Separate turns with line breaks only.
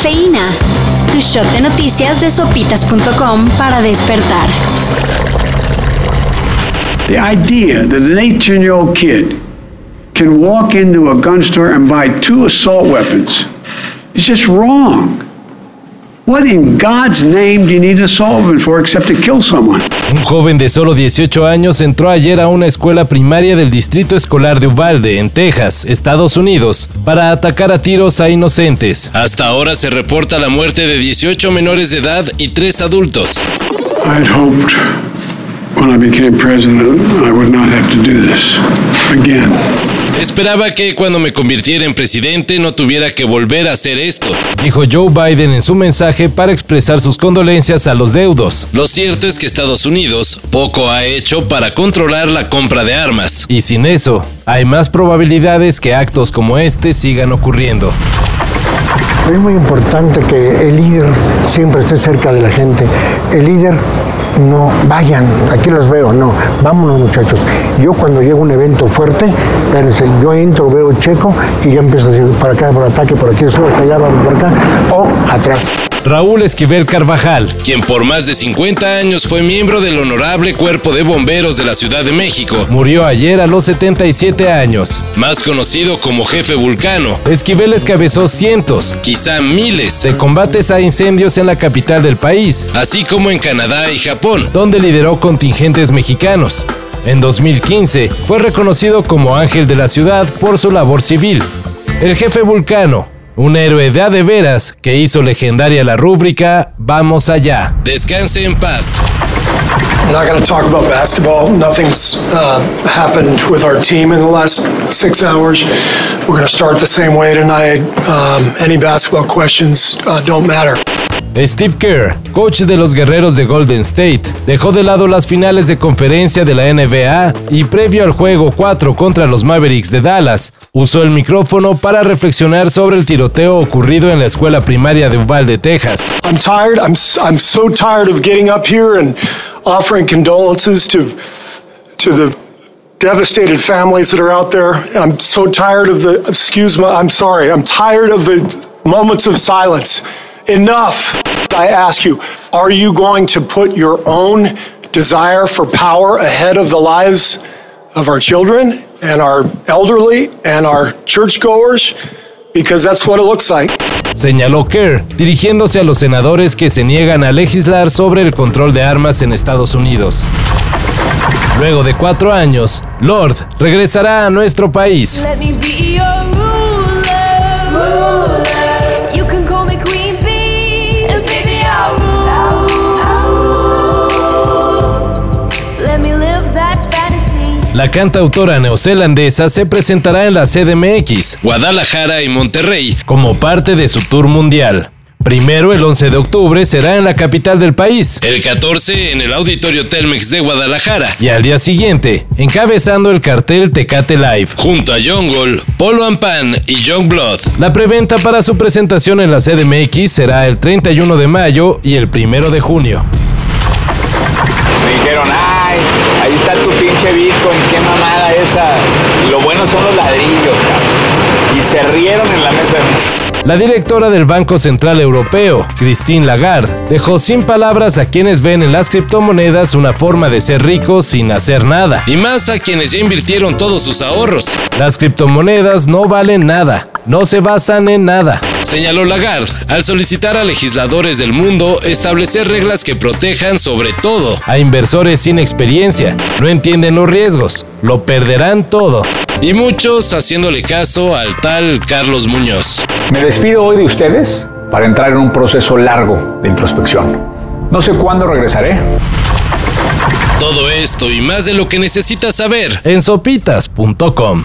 Cafeína. Tu shot de noticias de sopitas.com para despertar.
The idea that an 18 year old kid can walk into a gun store and buy two assault weapons is just wrong. What in God's name do you need assault weapon for except to kill someone?
Un joven de solo 18 años entró ayer a una escuela primaria del Distrito Escolar de Uvalde, en Texas, Estados Unidos, para atacar a tiros a inocentes. Hasta ahora se reporta la muerte de 18 menores de edad y 3 adultos.
I'd hoped when I became president I would not have to do this again.
Esperaba que cuando me convirtiera en presidente no tuviera que volver a hacer esto, dijo Joe Biden en su mensaje para expresar sus condolencias a los deudos. Lo cierto es que Estados Unidos poco ha hecho para controlar la compra de armas. Y sin eso, hay más probabilidades que actos como este sigan ocurriendo.
Es muy importante que el líder siempre esté cerca de la gente. El líder no vayan, aquí los veo, no, vámonos muchachos. Yo cuando llego a un evento fuerte, yo entro, veo checo y ya empiezo a decir, para acá, por ataque, por aquí, sube hasta allá, vamos por acá, o atrás.
Raúl Esquivel Carvajal, quien por más de 50 años fue miembro del honorable Cuerpo de Bomberos de la Ciudad de México, murió ayer a los 77 años. Más conocido como jefe vulcano, Esquivel escabezó cientos, quizá miles, de combates a incendios en la capital del país, así como en Canadá y Japón, donde lideró contingentes mexicanos. En 2015 fue reconocido como ángel de la ciudad por su labor civil. El jefe vulcano un héroe de a de veras que hizo legendaria la rúbrica Vamos allá. Descanse en paz.
I'm not going to talk about basketball. Nothing's uh, happened with our team in the last six hours. We're going to start the same way tonight. Um, any basketball questions uh, don't matter.
Steve Kerr, coach de los guerreros de Golden State, dejó de lado las finales de conferencia de la NBA y previo al juego 4 contra los Mavericks de Dallas, usó el micrófono para reflexionar sobre el tiroteo ocurrido en la escuela primaria de Uvalde, Texas.
I'm tired. I'm, I'm so tired of getting up here and offering condolences to, to the devastated families that are out there. I'm so tired of the, excuse me, I'm sorry, I'm tired of the moments of silence. Enough. I ask you, are you going to put your own desire for power ahead of the lives of our children and our elderly and our churchgoers? Because that's what it looks like.
Señaló Kerr, dirigiéndose a los senadores que se niegan a legislar sobre el control de armas en Estados Unidos. Luego de cuatro años, Lord regresará a nuestro país. La cantautora neozelandesa se presentará en la CDMX, Guadalajara y Monterrey como parte de su tour mundial. Primero, el 11 de octubre, será en la capital del país. El 14, en el Auditorio Telmex de Guadalajara. Y al día siguiente, encabezando el cartel Tecate Live. Junto a Jungle, Polo and Pan y Young Blood. La preventa para su presentación en la CDMX será el 31 de mayo y el 1 de junio.
Ahí está tu pinche Bitcoin, qué mamada esa. Lo bueno son los ladrillos, cabrón. Y se rieron en la mesa.
La directora del Banco Central Europeo, Christine Lagarde, dejó sin palabras a quienes ven en las criptomonedas una forma de ser ricos sin hacer nada, y más a quienes ya invirtieron todos sus ahorros. Las criptomonedas no valen nada, no se basan en nada, señaló Lagarde, al solicitar a legisladores del mundo establecer reglas que protejan sobre todo a inversores sin experiencia. No entienden los riesgos, lo perderán todo. Y muchos haciéndole caso al tal Carlos Muñoz.
Me despido hoy de ustedes para entrar en un proceso largo de introspección. No sé cuándo regresaré.
Todo esto y más de lo que necesitas saber en sopitas.com.